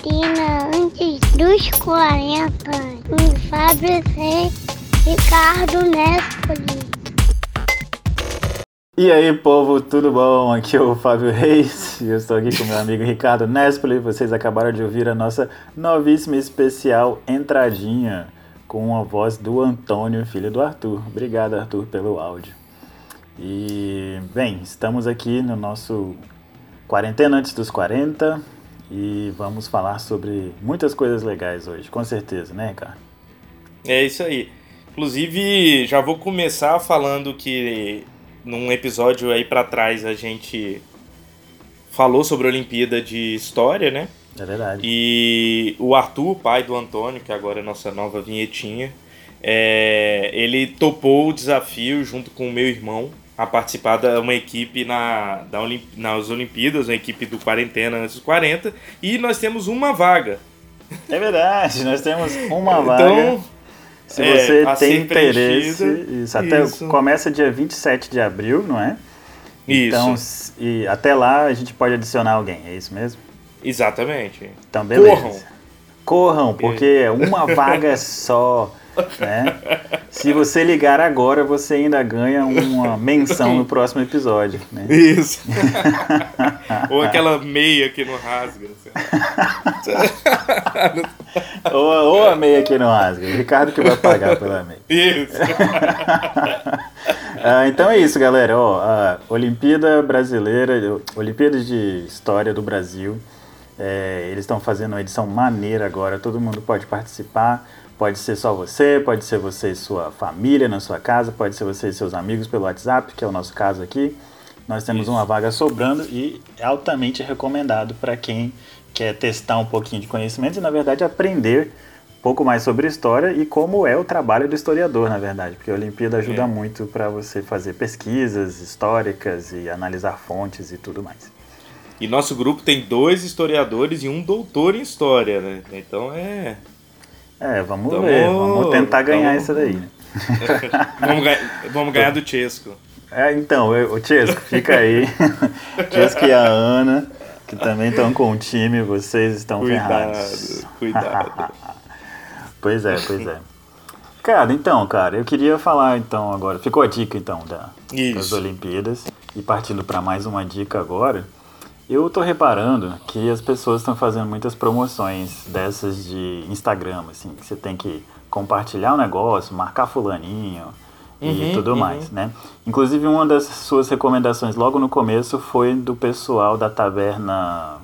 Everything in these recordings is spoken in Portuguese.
quarentena antes dos 40. Com Fábio C. Ricardo Nespoli. E aí, povo, tudo bom? Aqui é o Fábio Reis e eu estou aqui com meu amigo Ricardo Nespoli. Vocês acabaram de ouvir a nossa novíssima especial Entradinha com a voz do Antônio, filho do Arthur. Obrigado, Arthur, pelo áudio. E, bem, estamos aqui no nosso Quarentena Antes dos 40 e vamos falar sobre muitas coisas legais hoje, com certeza, né, Ricardo? É isso aí. Inclusive, já vou começar falando que num episódio aí para trás a gente falou sobre a Olimpíada de História, né? É verdade. E o Arthur, pai do Antônio, que agora é nossa nova vinhetinha, é, ele topou o desafio junto com o meu irmão a participar de uma equipe na, da Olimp, nas Olimpíadas, uma equipe do Quarentena antes dos 40, e nós temos uma vaga. É verdade, nós temos uma Então, vaga. Se é, você a tem interesse, isso, até Isso. começa dia 27 de abril, não é? Então, Isso. e até lá a gente pode adicionar alguém, é isso mesmo? Exatamente. Então, beleza. Corram. Corram, porque é uma vaga só, né? Se você ligar agora, você ainda ganha uma menção no próximo episódio, né? Isso. Ou aquela meia que não rasga. Ou, ou a meia aqui no rasga, o Ricardo que vai pagar pela meia. Isso. Ah, então é isso, galera. Ó, a Olimpíada Brasileira, Olimpíada de História do Brasil. É, eles estão fazendo uma edição maneira agora. Todo mundo pode participar. Pode ser só você, pode ser você e sua família na sua casa, pode ser você e seus amigos pelo WhatsApp, que é o nosso caso aqui. Nós temos Isso. uma vaga sobrando e é altamente recomendado para quem quer testar um pouquinho de conhecimentos e, na verdade, aprender um pouco mais sobre história e como é o trabalho do historiador, na verdade, porque a Olimpíada ajuda É. muito para você fazer pesquisas históricas e analisar fontes e tudo mais. E nosso grupo tem dois historiadores e um doutor em história, né? Então é. É, vamos Tamo- ver, vamos tentar ganhar tamo- isso daí. né? Vamos, ganhar, vamos ganhar do Chesco. É, então, eu- o Tiesco, fica aí. Tiesco e a Ana, que também estão com o time, vocês estão ferrados. Cuidado, cuidado. Pois é, pois é. Cara, então, cara, eu queria falar então agora. Ficou a dica então da, das. Olimpíadas. E partindo para mais uma dica agora, eu tô reparando que as pessoas estão fazendo muitas promoções dessas de Instagram, assim, que você tem que compartilhar o negócio, marcar fulaninho e Uhum, tudo uhum. mais, né? Inclusive uma das suas recomendações logo no começo foi do pessoal da taverna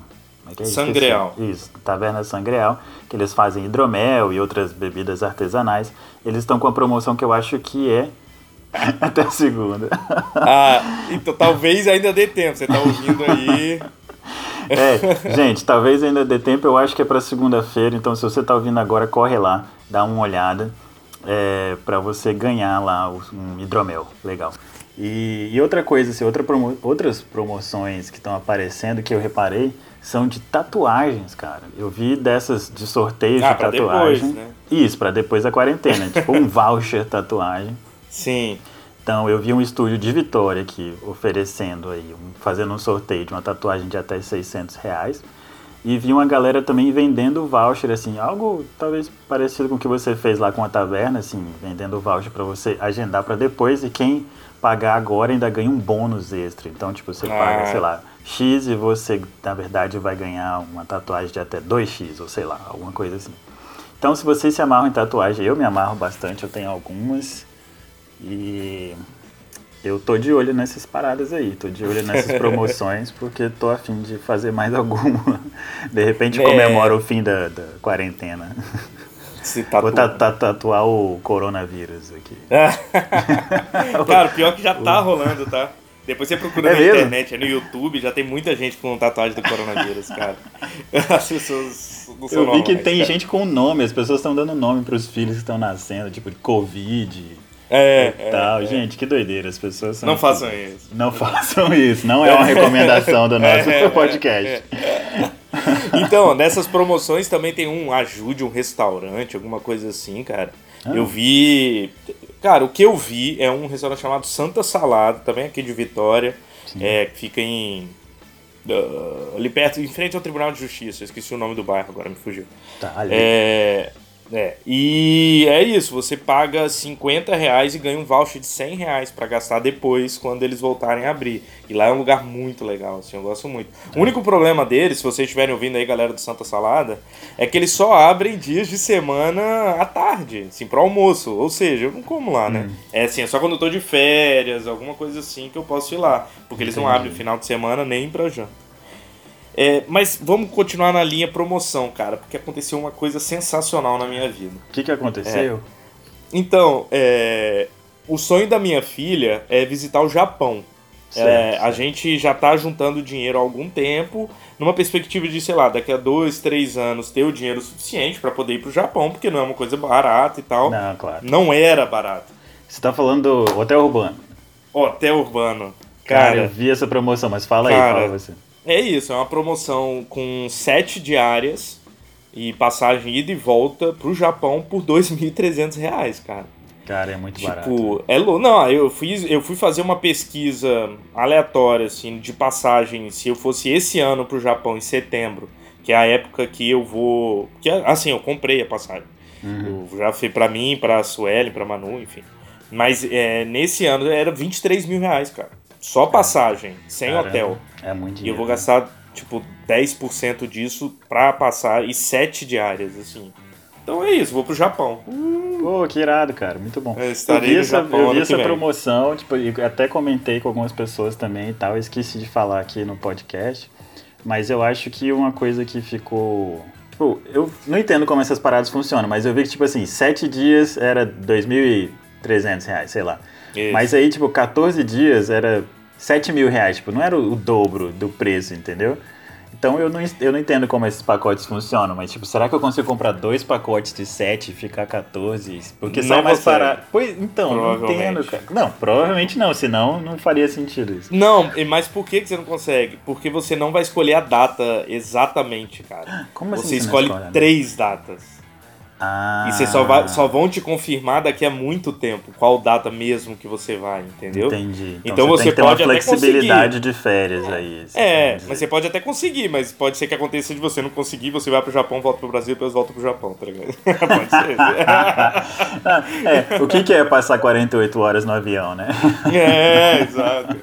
é que é? Sangreal. Isso, Taverna Sangreal, que eles fazem hidromel e outras bebidas artesanais. Eles estão com a promoção que eu acho que é até segunda. Ah, então talvez ainda dê tempo. Você tá ouvindo aí. É, gente, talvez ainda dê tempo, eu acho que é para segunda-feira, então se você tá ouvindo agora, corre lá, dá uma olhada é, para você ganhar lá um hidromel, legal. E, e outra coisa, assim, outra promo- outras promoções que estão aparecendo que eu reparei são de tatuagens, cara. Eu vi dessas de sorteios Ah, de tatuagem. depois, né? Isso, para depois da quarentena, tipo um voucher tatuagem. Sim. Então, eu vi um estúdio de Vitória aqui oferecendo aí, um- fazendo um sorteio de uma tatuagem de até 600 reais. E vi uma galera também vendendo voucher, assim, algo talvez parecido com o que você fez lá com a taverna, assim, vendendo voucher para você agendar para depois e quem pagar agora ainda ganha um bônus extra. Então, tipo, você Ah. paga, sei lá, X e você, na verdade, vai ganhar uma tatuagem de até 2X, ou sei lá, alguma coisa assim. Então, se vocês se amarram em tatuagem, eu me amarro bastante, eu tenho algumas. E eu tô de olho nessas paradas aí, tô de olho nessas promoções, porque tô afim de fazer mais alguma. De repente É. comemora o fim da, da quarentena. Se Vou ta- ta- tatuar o coronavírus aqui. Cara, pior que já tá rolando, tá? Depois você procura É na mesmo? internet, é no YouTube, já tem muita gente com tatuagem do coronavírus, cara. As pessoas não são Eu vi que normais, tem cara. gente com nome, as pessoas estão dando nome pros filhos que estão nascendo, tipo de Covid É, é, tal. é. Gente, que doideira, as pessoas são. Não façam isso. Não façam isso, não é uma recomendação do nosso É, é, podcast. Então, nessas promoções também tem um ajude um restaurante, alguma coisa assim, cara. Ah. Eu vi. Cara, o que eu vi é um restaurante chamado Santa Salada, também aqui de Vitória. É, que fica em. uh, ali perto, em frente ao Tribunal de Justiça. Eu esqueci o nome do bairro, agora me fugiu. Tá, ali. É, é, e é isso, você paga 50 reais e ganha um voucher de 100 reais pra gastar depois, quando eles voltarem a abrir. E lá é um lugar muito legal, assim, eu gosto muito. O único problema deles, se vocês estiverem ouvindo aí, galera do Santa Salada, é que eles só abrem dias de semana à tarde, assim, pro almoço. Ou seja, eu não como lá, né? É assim, é só quando eu tô de férias, alguma coisa assim que eu posso ir lá. Porque eles não Entendi. abrem final de semana nem pra janta. É, mas vamos continuar na linha promoção, cara, porque aconteceu uma coisa sensacional na minha vida. O que, que aconteceu? Então, é, o sonho da minha filha é visitar o Japão. É, a gente já tá juntando dinheiro há algum tempo, numa perspectiva de, sei lá, daqui a dois, três anos ter o dinheiro suficiente pra poder ir pro Japão, porque não é uma coisa barata e tal. Não, claro. Não era barato. Você tá falando do Hotel Urbano. Hotel urbano. Cara, eu Cara, vi essa promoção, mas fala aí, Cara, fala você. É isso, é uma promoção com sete diárias e passagem ida e volta pro Japão por 2.300 reais, cara. Cara, é muito barato. Tipo, é louco. Não, eu fui, eu fui fazer uma pesquisa aleatória, assim, de passagem, se eu fosse esse ano pro Japão, em setembro, que é a época que eu vou. Que, assim, eu comprei a passagem. Uhum. Eu já fui pra mim, pra Sueli, pra Manu, enfim. Mas é, nesse ano era 23 mil reais, cara. Só passagem, sem Caramba, hotel. É muito E eu dinheiro. vou gastar, tipo, 10% disso pra passar e 7 diárias, assim. Então é isso, vou pro Japão. Pô, que irado, cara. Muito bom. Eu Eu vi essa, Japão eu vi essa promoção, tipo, e até comentei com algumas pessoas também e tal. eu Esqueci de falar aqui no podcast. Mas eu acho que uma coisa que ficou. Tipo, eu não entendo como essas paradas funcionam, mas eu vi que, tipo assim, sete dias era 2.300 reais, sei lá. Isso. Mas aí, tipo, 14 dias era 7 mil reais, tipo, não era o, dobro do preço, entendeu? Então eu não, eu não entendo como esses pacotes funcionam, mas tipo, será que eu consigo comprar dois pacotes de 7 e ficar 14? Porque Não sai mais barato. Pois, então, não Provavelmente. entendo, cara. Não, provavelmente não, senão não faria sentido isso. Não, e- mas por que, que você não consegue? Porque você não vai escolher a data exatamente, cara. Como assim você escolhe escolhe, três datas. Ah. E você só, vai, só vão te confirmar daqui a muito tempo qual data mesmo que você vai, entendeu? Entendi. Então você você tem que ter pode uma até flexibilidade de férias aí. É, mas você pode até conseguir, mas pode ser que aconteça de você não conseguir, você vai pro Japão, volta pro Brasil, depois volta pro Japão, tá ligado? pode ser. É, o que, que é passar 48 horas no avião, né? É, exato.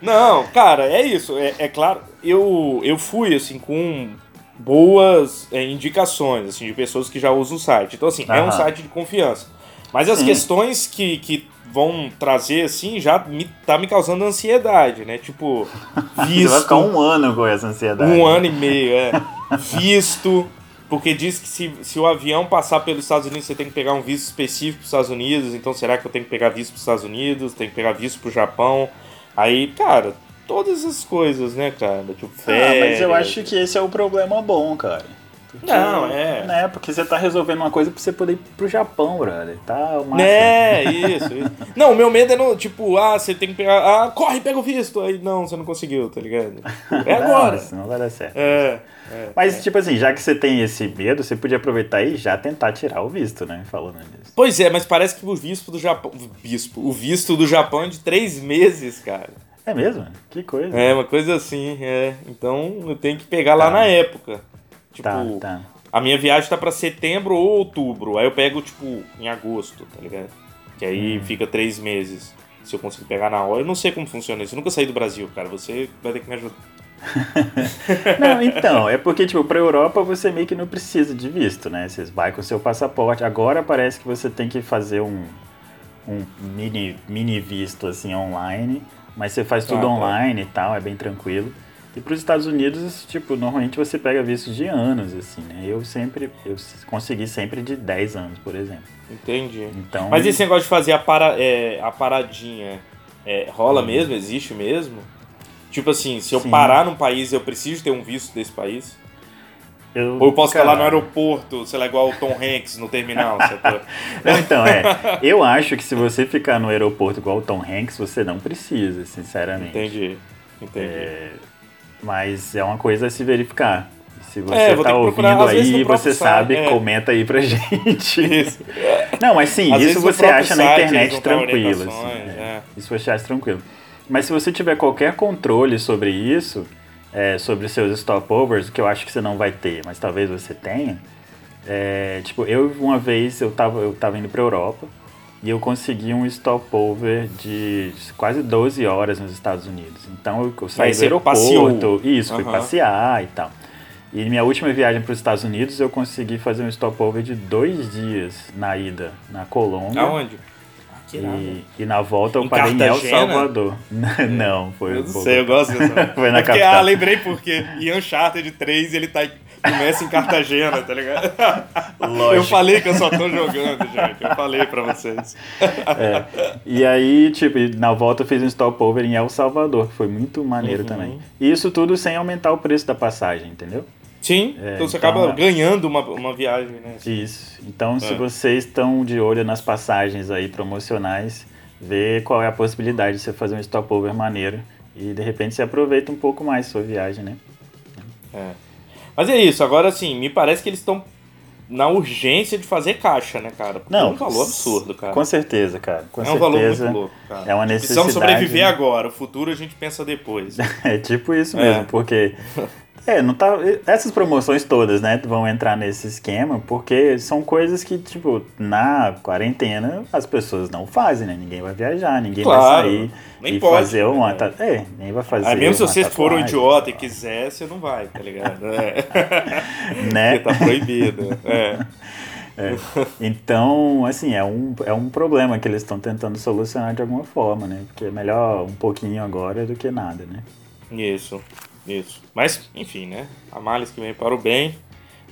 Não, cara, é isso. É, é claro, eu, eu fui, assim, com boas é, indicações, assim, de pessoas que já usam o site. Então, assim, é um site de confiança. Mas as Sim. questões que, que vão trazer, assim, já me, tá me causando ansiedade, né? Tipo, Você vai ficar visto, um ano com essa ansiedade. um ano e meio, é. Visto, porque diz que se, se o avião passar pelos Estados Unidos, você tem que pegar um visto específico para os Estados Unidos. Então, será que eu tenho que pegar visto para os Estados Unidos? Tem que pegar visto para o Japão? Aí, cara, todas essas coisas, né, cara? Tipo, Ah, férias. mas eu acho que esse é o problema bom, cara. Porque, Não, é. Né, porque você tá resolvendo uma coisa pra você poder ir pro Japão, brother. Tá massa. É, isso, isso. Não, o meu medo é no, tipo, ah, você tem que pegar. Ah, corre, pega o visto. Aí não, você não conseguiu, tá ligado? É Não, agora. senão vai dar certo. É. é. Mas, tipo assim, já que você tem esse medo, você podia aproveitar e já tentar tirar o visto, né? Falando nisso. Pois é, mas parece que o visto do Japão. Bispo, o visto do Japão é de três meses, cara. É mesmo? Que coisa. É, uma coisa assim, é. Então eu tenho que pegar lá Tá. na época. Tipo, Tá, tá. a minha viagem tá pra setembro ou outubro. Aí eu pego, tipo, em agosto, tá ligado? Que aí Hum. fica três meses. Se eu conseguir pegar na hora. Eu não sei como funciona isso. Eu nunca saí do Brasil, cara. Você vai ter que me ajudar. Não, então, é porque, tipo, pra Europa você meio que não precisa de visto, né? Você vai com o seu passaporte. Agora parece que você tem que fazer um, um mini, mini visto, assim, online. Mas você faz tudo Ah, tá. online e tal, é bem tranquilo. E pros Estados Unidos, tipo, normalmente você pega vistos de anos, assim, né? Eu sempre, eu consegui sempre de 10 anos, por exemplo. Entendi. Então, Mas esse negócio de fazer a, para, é, a paradinha é, rola mesmo? Existe mesmo? Tipo assim, se eu Sim. parar num país, eu preciso ter um visto desse país? Eu, Ou eu posso ficar lá no aeroporto, sei lá, igual o Tom Hanks no terminal, sacou? Não, então, é. Eu acho que se você ficar no aeroporto igual o Tom Hanks, você não precisa, sinceramente. Entendi. Entendi. É, mas é uma coisa a se verificar. Se você É, tá ouvindo aí você sabe, é. comenta aí pra gente. Isso. Não, mas sim, Às isso você acha na internet tranquilo. Assim, é. é. Isso você acha tranquilo. Mas se você tiver qualquer controle sobre isso, é, sobre seus stopovers, que eu acho que você não vai ter, mas talvez você tenha. É, tipo, eu uma vez eu tava, eu tava indo pra Europa e eu consegui um stopover de quase 12 horas nos Estados Unidos. Então eu, eu saí Mas do aeroporto, isso, fui Aham. passear e tal. E minha última viagem para os Estados Unidos eu consegui fazer um stopover de dois dias na ida, na Colômbia. Aonde? Ah. E, e na volta eu Em parei em El Cartagena? Salvador. Não, foi. Eu não sei, eu gosto dessa. Foi na é porque, capital. ah, lembrei porque em Uncharted 3 ele tá, começa em Cartagena, tá ligado? Lógico. Eu falei que eu só tô jogando, gente. Eu falei pra vocês. É. E aí, tipo, na volta eu fiz um stopover em El Salvador, que foi muito maneiro Uhum. também. E isso tudo sem aumentar o preço da passagem, entendeu? Sim, É, então você então, acaba é. ganhando uma, uma viagem, né? Isso. Então, se É. vocês estão de olho nas passagens aí promocionais, vê qual é a possibilidade de você fazer um stopover maneiro. E de repente você aproveita um pouco mais sua viagem, né? É. Mas é isso, agora assim, me parece que eles estão na urgência de fazer caixa, né, cara? Porque é um valor absurdo, cara. Com certeza, cara. Com é um valor certeza. muito louco, cara. é uma Precisamos necessidade, sobreviver né? agora, o futuro a gente pensa depois. É tipo isso É. mesmo, porque. É, não tá. Essas promoções todas, né, vão entrar nesse esquema, porque são coisas que, tipo, na quarentena as pessoas não fazem, né? Ninguém vai viajar, ninguém Claro, vai sair nem e pode, fazer uma. né? ta- É, nem vai fazer. Aí mesmo se você for um tatuagem, idiota e quiser, você não vai, tá ligado? É. Né? Porque tá proibido. É. Então, assim, é um, é um problema que eles estão tentando solucionar de alguma forma, né? Porque é melhor um pouquinho agora do que nada, né? Isso, isso. Mas, enfim, né? A males que vem para o bem.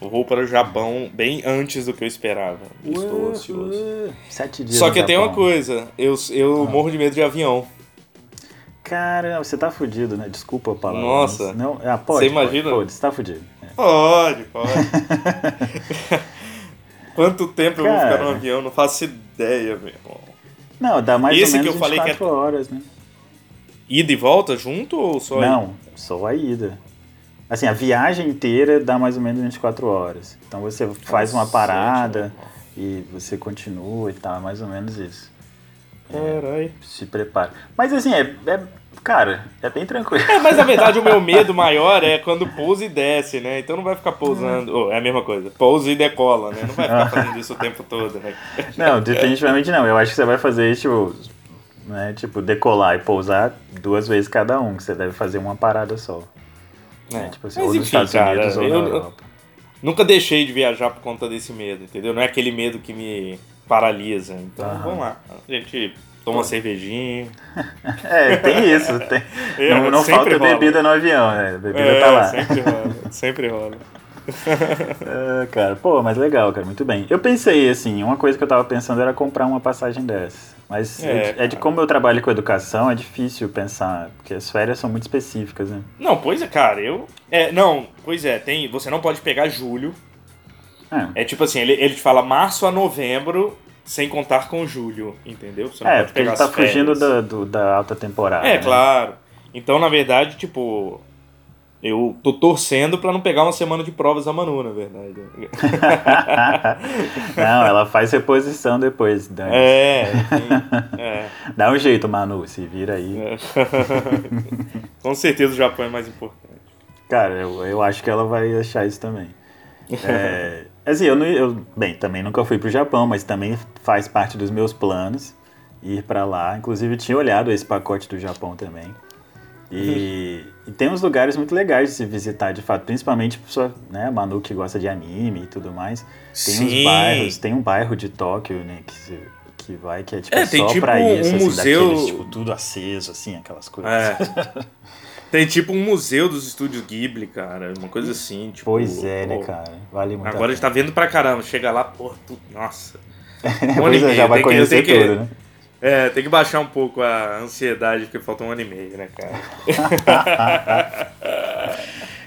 Eu vou para o Japão bem antes do que eu esperava. Estou ansioso. Sete dias Só que tem uma coisa, eu, eu morro de medo de avião. Cara, você tá fudido, né? Desculpa a palavra. Nossa. Não, ah, pode, Você imagina? Pode, pode, você tá fudido. É. Pode, pode. Quanto tempo eu vou ficar Cara. no avião? Não faço ideia, meu irmão. Não, dá mais Esse ou que menos eu falei que é- 24 horas, né? Ida e volta junto ou só Não, só a ida. Assim, a viagem inteira dá mais ou menos 24 horas. Então você faz uma parada e você continua e tal, é mais ou menos isso. Caralho. Se prepara. Mas assim, é, é- cara, é bem tranquilo. É, mas na verdade o meu medo maior é quando pousa e desce, né? Então não vai ficar pousando. Oh, é a mesma coisa. Pousa e decola, né? Não vai ficar fazendo isso o tempo todo, né? Não, definitivamente não. Eu acho que você vai fazer tipo, né, tipo decolar e pousar duas vezes cada um, que você deve fazer uma parada só. né? Tipo assim, Mas ou enfim, Estados cara, Unidos ou eu- Europa. Nunca deixei de viajar por conta desse medo, entendeu? Não é aquele medo que me paralisa. Então Aham. vamos lá. A gente toma uma cervejinha. É, tem isso. Tem... É, não não falta rola. bebida no avião, né? A bebida É, tá lá. sempre rola. Sempre rola. É, cara, pô, mas legal, cara, muito bem. Eu pensei, assim, uma coisa que eu tava pensando era comprar uma passagem dessa. Mas É, é, de- é de como eu trabalho com educação, é difícil pensar, porque as férias são muito específicas, né? Não, pois é, cara, eu. É, não, pois é, tem. Você não pode pegar julho. É, É tipo assim, ele, ele te fala março a novembro, sem contar com julho, entendeu? Você não é pode porque ele pegar tá fugindo da, do- da alta temporada. É, né? claro. Então, na verdade, tipo, eu tô torcendo pra não pegar uma semana de provas da Manu, na verdade. Não, ela faz reposição depois. É, enfim, é. dá um jeito, Manu, se vira aí. é. Com certeza o Japão é mais importante. Cara, eu, eu acho que ela vai achar isso também. É, assim, eu, não, eu, bem, também nunca fui pro Japão, mas também faz parte dos meus planos ir pra lá. Inclusive, eu tinha olhado esse pacote do Japão também. E, e tem uns lugares muito legais de se visitar, de fato, principalmente pessoa, né, Manu que gosta de anime e tudo mais. Tem uns Sim. bairros, tem um bairro de Tóquio, né, que, que vai, que é tipo É, tem só tipo pra um isso, assim, museu- daqueles, tipo, tudo aceso, assim, aquelas coisas. É. Tem tipo um museu dos estúdios Ghibli, cara. Uma coisa assim, tipo. Pois é, né, cara? Vale muito Agora a gente tá vendo pra caramba. Chega lá, pô, tu... nossa. Um Pois é, já vai conhecer que- tudo, né? É, tem que baixar um pouco a ansiedade, porque falta um ano e meio, né, cara?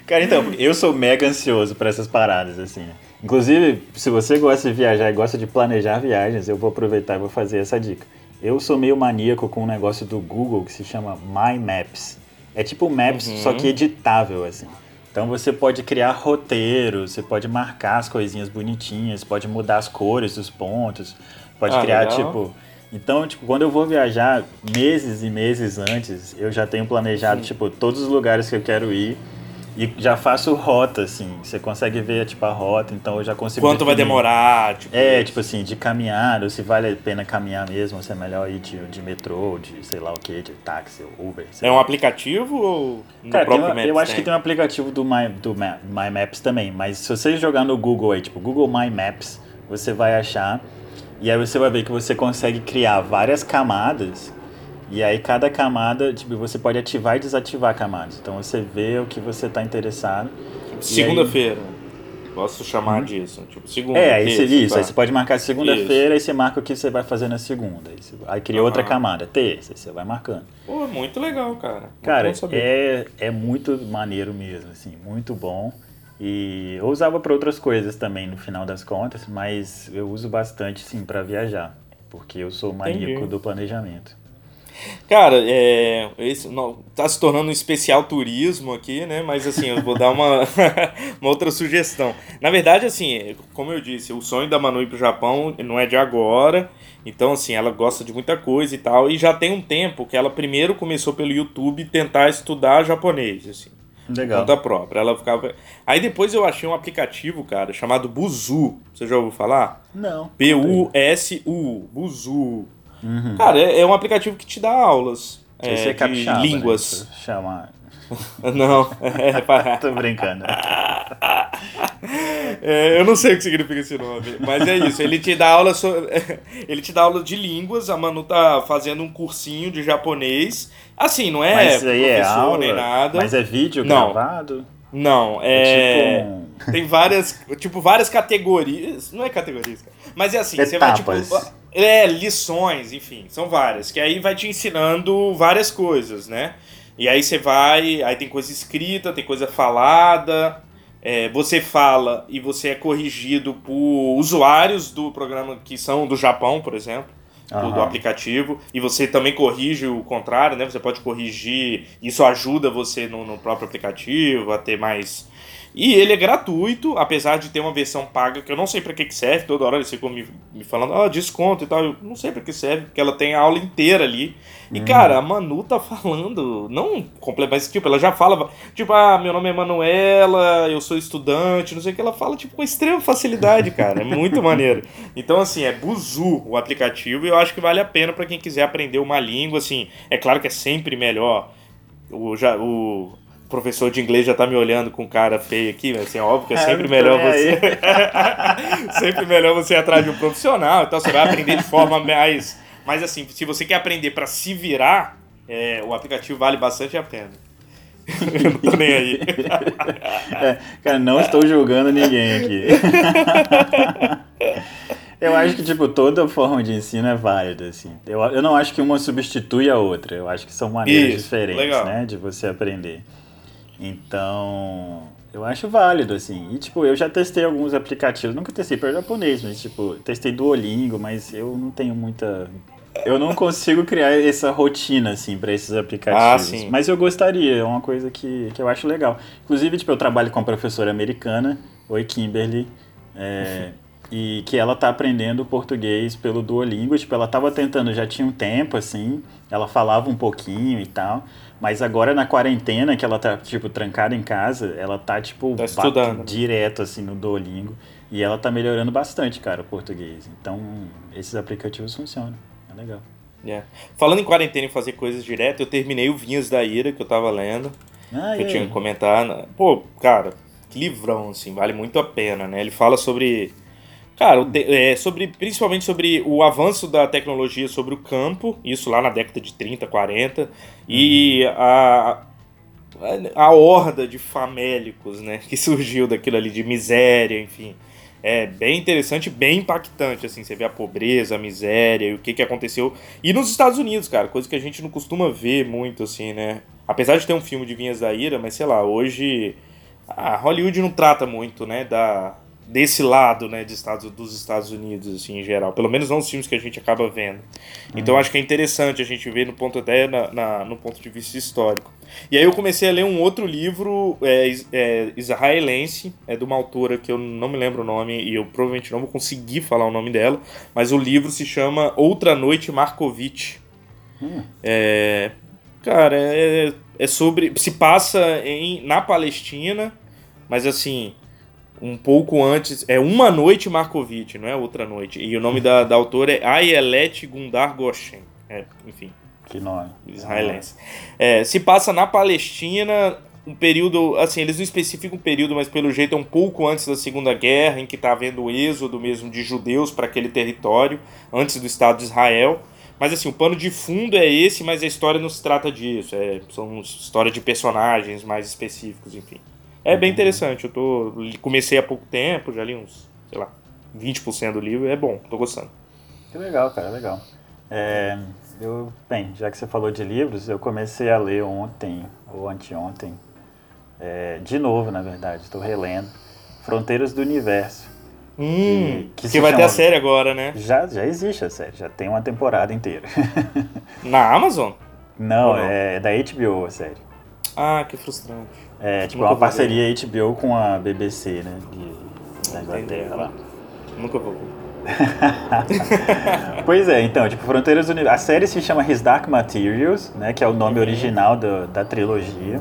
Cara, então, eu sou mega ansioso pra essas paradas, assim? Inclusive, se você gosta de viajar e gosta de planejar viagens, eu vou aproveitar e vou fazer essa dica. Eu sou meio maníaco com um negócio do Google que se chama My Maps. É tipo Maps, Uhum. só que editável, assim. Então você pode criar roteiros, você pode marcar as coisinhas bonitinhas, pode mudar as cores dos pontos, pode Ah, criar, legal. tipo... Então, tipo, quando eu vou viajar meses e meses antes, eu já tenho planejado, tipo, todos os lugares que eu quero ir E já faço rota, assim. Você consegue ver, tipo, a rota, então eu já consigo. Quanto vai demorar? Tipo é, isso. tipo assim, de caminhar, ou se vale a pena caminhar mesmo, ou se é melhor ir de, de metrô, de sei lá o que, de táxi, Uber. É um aplicativo ou Cara, próprio uma, Maps? Eu acho que tem um aplicativo do My, do My Maps também, mas se você jogar no Google aí, tipo, Google My Maps, você vai achar. E aí você vai ver que você consegue criar várias camadas e aí cada camada, tipo, você pode ativar e desativar camadas. Então você vê o que você está interessado. Segunda-feira. Posso chamar hum. disso. Tipo, segunda. É, aí você, isso. Tá. Aí você pode marcar segunda-feira e você marca o que você vai fazer na segunda. Aí, você, aí cria uhum. outra camada, terça, aí você vai marcando. Pô, muito legal, cara. Muito cara, é, é muito maneiro mesmo, assim, muito bom. E eu usava para outras coisas também no final das contas, mas eu uso bastante sim para viajar, porque eu sou maníaco Entendi. do planejamento. Cara, é, esse, não, tá se tornando um especial turismo aqui, né? Mas assim, eu vou dar uma, uma outra sugestão. Na verdade, assim, como eu disse, o sonho da Manu ir pro Japão não é de agora. Então, assim, ela gosta de muita coisa e tal. E já tem um tempo que ela primeiro começou pelo YouTube tentar estudar japonês, assim. Legal. Conta própria. Ela ficava. Aí depois eu achei um aplicativo, cara, chamado Buzu. Você já ouviu falar? Não. B-U-S-U. Buzu. Uhum. Cara, é, é, um aplicativo que te dá aulas é, é de né? línguas. Né? Chama... Não, é para... Tô brincando. É, eu não sei o que significa esse nome, mas é isso. Ele te dá aula, so... ele te dá aula de línguas. A Manu tá fazendo um cursinho de japonês. Assim, não é mas aí é aula, nem nada. Mas é vídeo não. gravado? Não, é. é tipo. Tem várias, tipo, várias categorias. Não é categorias, mas é assim, Etapas. você vai tipo é, lições, enfim, são várias. Que aí vai te ensinando várias coisas, né? E aí você vai, aí tem coisa escrita, tem coisa falada. É, você fala e você é corrigido por usuários do programa que são do Japão, por exemplo, do, do, aplicativo. E você também corrige o contrário, né? Você pode corrigir, isso ajuda você no, no próprio aplicativo a ter mais e ele é gratuito, apesar de ter uma versão paga que eu não sei para que, que serve. Toda hora eles ficam me, me falando, ah, desconto e tal. Eu não sei para que serve, porque ela tem a aula inteira ali. E, hum. cara, a Manu tá falando, não completo, mas tipo, ela já fala, tipo, ah, meu nome é Manuela, eu sou estudante, não sei o que. Ela fala, tipo, com extrema facilidade, cara. É muito maneiro. Então, assim, é Buzu o aplicativo e eu acho que vale a pena para quem quiser aprender uma língua, assim. É claro que é sempre melhor o, já, o professor de inglês já tá me olhando com cara feio aqui, mas assim, é óbvio que é, é sempre é, melhor você. sempre melhor você ir atrás de um profissional, então você vai aprender de forma mais. Mas assim, se você quer aprender para se virar, é, o aplicativo vale bastante a pena. Eu não tô nem aí. É, cara, não estou julgando ninguém aqui. Eu acho que, tipo, toda forma de ensino é válida, assim. Eu, eu não acho que uma substitui a outra. Eu acho que são maneiras Isso, diferentes, legal. né, de você aprender. Então, eu acho válido, assim. E, tipo, eu já testei alguns aplicativos. Nunca testei para japonês, mas, tipo, testei Duolingo, mas eu não tenho muita. Eu não consigo criar essa rotina, assim, para esses aplicativos. Ah, sim. Mas eu gostaria, é uma coisa que, que eu acho legal. Inclusive, tipo, eu trabalho com uma professora americana, oi Kimberly, é, e que ela tá aprendendo português pelo Duolingo. Tipo, ela tava tentando, já tinha um tempo, assim, ela falava um pouquinho e tal. Mas agora na quarentena, que ela tá, tipo, trancada em casa, ela tá, tipo, tá estudando. direto, assim, no Duolingo. E ela tá melhorando bastante, cara, o português. Então, esses aplicativos funcionam. É legal. Yeah. Falando em quarentena e fazer coisas direto, eu terminei o Vinhas da Ira, que eu tava lendo. Ah, que eu tinha que comentar. Pô, cara, que livrão, assim, vale muito a pena, né? Ele fala sobre Cara, é, sobre, principalmente sobre o avanço da tecnologia sobre o campo, isso lá na década de 30, 40, e a, a horda de famélicos, né, que surgiu daquilo ali, de miséria, enfim. É bem interessante, bem impactante, assim, você vê a pobreza, a miséria e o que, que aconteceu. E nos Estados Unidos, cara, coisa que a gente não costuma ver muito, assim, né. Apesar de ter um filme de Vinhas da Ira, mas sei lá, hoje a Hollywood não trata muito, né, da, desse lado, né, de Estados, dos Estados Unidos, assim, em geral. Pelo menos não os filmes que a gente acaba vendo. Então uhum. acho que é interessante a gente ver no ponto até na, na, no ponto de vista histórico. E aí eu comecei a ler um outro livro é, é, israelense, é de uma autora que eu não me lembro o nome e eu provavelmente não vou conseguir falar o nome dela, mas o livro se chama Outra Noite Markovitch. Hum. É, cara, é é sobre. Se passa em, na Palestina, mas assim, um pouco antes. É Uma Noite Markovitch, não é outra noite. E o nome da, da autora é Ayelet Gundar Goshen. É, enfim. Que nome. Israelense. É, se passa na Palestina, um período, assim, eles não especificam um período, mas pelo jeito é um pouco antes da Segunda Guerra, em que está havendo o êxodo mesmo de judeus para aquele território, antes do Estado de Israel. Mas assim, o pano de fundo é esse, mas a história não se trata disso. É, são histórias de personagens mais específicos, enfim. É bem interessante. Eu tô. Comecei há pouco tempo, já li uns, sei lá, 20% do livro. É bom, tô gostando. Que legal, cara, legal. É, eu, bem, já que você falou de livros, eu comecei a ler ontem, ou anteontem, é, de novo, na verdade, estou relendo, Fronteiras do Universo. Hum, que, que, que vai chama... ter a série agora, né? Já, já existe a série, já tem uma temporada inteira. Na Amazon? Não, não? é da HBO a série. Ah, que frustrante. É, tipo, Nunca uma parceria ver. HBO com a BBC, né? De, da Inglaterra lá. Nunca vou ver. pois é, então, tipo, Fronteiras Universo. A série se chama His Dark Materials, né? Que é o nome uhum. original do, da trilogia.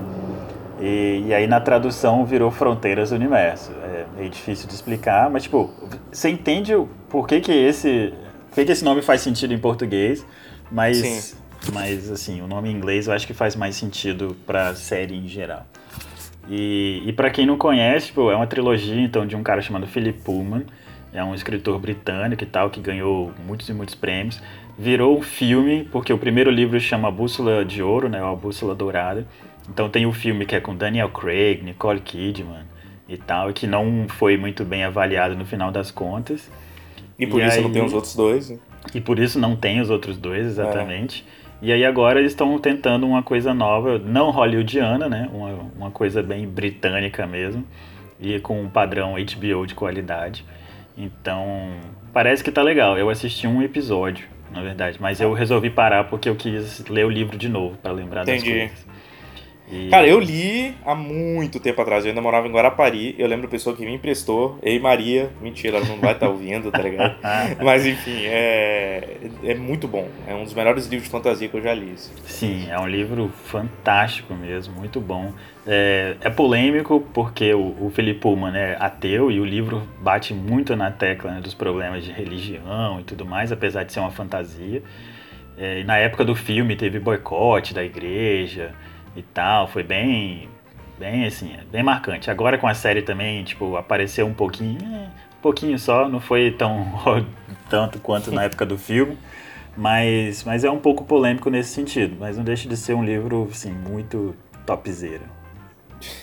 E, e, aí na tradução virou Fronteiras Universo. É meio difícil de explicar, mas tipo, você entende por que, que esse. Por que, que esse nome faz sentido em português, mas. Sim. Mas assim, o nome em inglês eu acho que faz mais sentido pra série em geral. E, e para quem não conhece, tipo, é uma trilogia então de um cara chamado Philip Pullman, é um escritor britânico e tal, que ganhou muitos e muitos prêmios. Virou um filme, porque o primeiro livro chama Bússola de Ouro, né, ou A Bússola Dourada. Então tem o filme que é com Daniel Craig, Nicole Kidman e tal, e que não foi muito bem avaliado no final das contas. E por e isso aí... não tem os outros dois. Né? E por isso não tem os outros dois, exatamente. É. E aí agora eles estão tentando uma coisa nova, não hollywoodiana, né? Uma, uma coisa bem britânica mesmo. E com um padrão HBO de qualidade. Então, parece que tá legal. Eu assisti um episódio, na verdade, mas eu resolvi parar porque eu quis ler o livro de novo para lembrar Entendi. das coisas. E... Cara, eu li há muito tempo atrás. Eu ainda morava em Guarapari. Eu lembro a pessoa que me emprestou. Ei, Maria. Mentira, ela não vai estar tá ouvindo, tá ligado? Mas enfim, é, é muito bom. É um dos melhores livros de fantasia que eu já li. Sim, é um livro fantástico mesmo, muito bom. É, é polêmico porque o, o Felipe Pullman é ateu e o livro bate muito na tecla né, dos problemas de religião e tudo mais, apesar de ser uma fantasia. É, na época do filme teve boicote da igreja e tal, foi bem, bem assim, bem marcante. Agora com a série também, tipo, apareceu um pouquinho, é, um pouquinho só, não foi tão tanto quanto na época do filme, mas, mas é um pouco polêmico nesse sentido, mas não deixa de ser um livro, assim, muito topzera.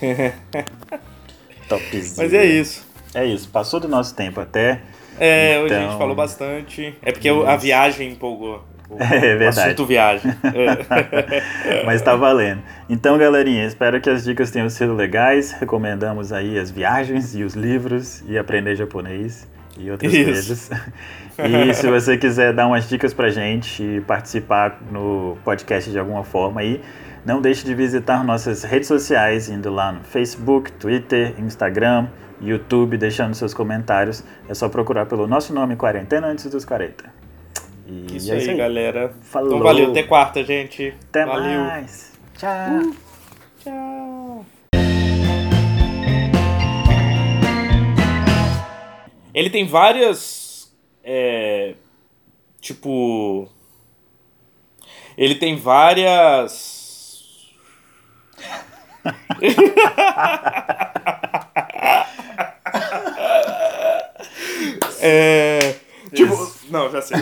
topzera. Mas é isso. É isso, passou do nosso tempo até. É, então... hoje a gente então falou bastante. É porque a viagem empolgou. É verdade. Assunto viagem. Mas tá valendo. Então, galerinha, espero que as dicas tenham sido legais. Recomendamos aí as viagens e os livros e aprender japonês e outras Isso. coisas. E se você quiser dar umas dicas pra gente e participar no podcast de alguma forma aí, não deixe de visitar nossas redes sociais, indo lá no Facebook, Twitter, Instagram, YouTube, deixando seus comentários. É só procurar pelo nosso nome Quarentena Antes dos 40. E isso, é isso aí, aí, galera. Falou. Então valeu, até quarta, gente. Até valeu. mais. Tchau. Uh, tchau. Ele tem várias. É, tipo. Ele tem várias. é. Tipo. Não, já sei.